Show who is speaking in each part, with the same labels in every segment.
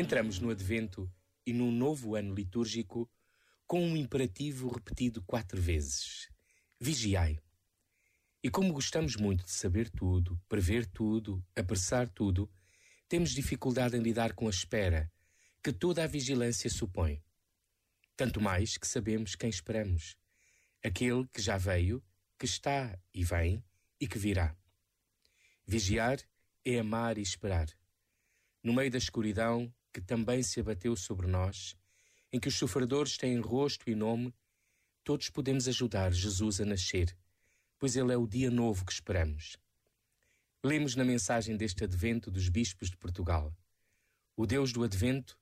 Speaker 1: Entramos no Advento e num novo ano litúrgico com um imperativo repetido quatro vezes: Vigiai. E como gostamos muito de saber tudo, prever tudo, apressar tudo, temos dificuldade em lidar com a espera que toda a vigilância supõe. Tanto mais que sabemos quem esperamos: aquele que já veio, que está e vem e que virá. Vigiar é amar e esperar. No meio da escuridão que também se abateu sobre nós, em que os sofredores têm rosto e nome, todos podemos ajudar Jesus a nascer, pois ele é o dia novo que esperamos. Lemos na mensagem deste advento dos bispos de Portugal. O Deus do advento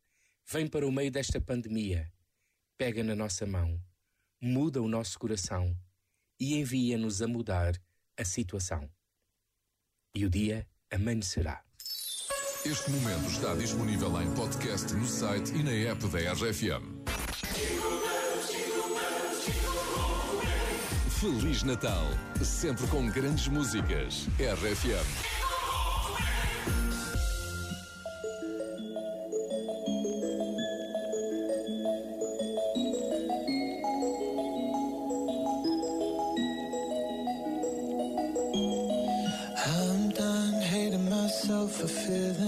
Speaker 1: vem para o meio desta pandemia, pega na nossa mão, muda o nosso coração e envia-nos a mudar a situação. E o dia amanhecerá.
Speaker 2: Este momento está disponível em podcast no site e na app da RFM. Feliz Natal, sempre com grandes músicas. RFM.
Speaker 3: Myself for feeling.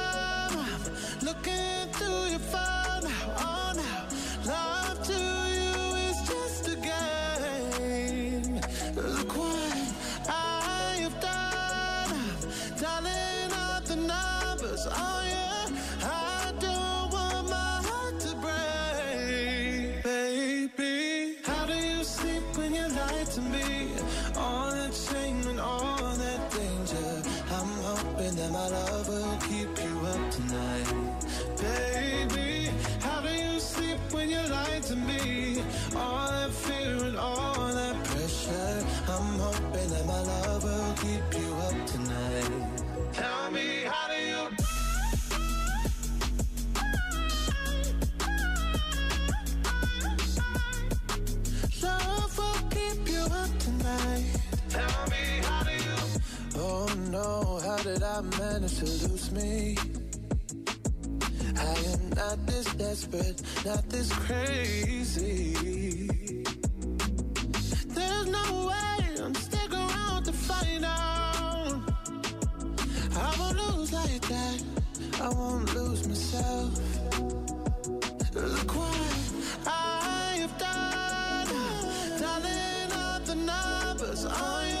Speaker 3: All that fear and all that pressure. I'm hoping that my love will keep you up tonight. Tell me, how do you? Love will keep you up tonight. Tell me, how do you? Oh no, how did I manage to lose me? Not this desperate, not this crazy. There's no way I'm stick around to find out. I won't lose like that. I won't lose myself. Look what I have done. Dialing up the numbers. Oh yeah.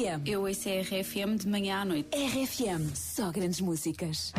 Speaker 4: RFM.
Speaker 5: Eu ouço a RFM de manhã à noite.
Speaker 4: RFM. Só grandes músicas.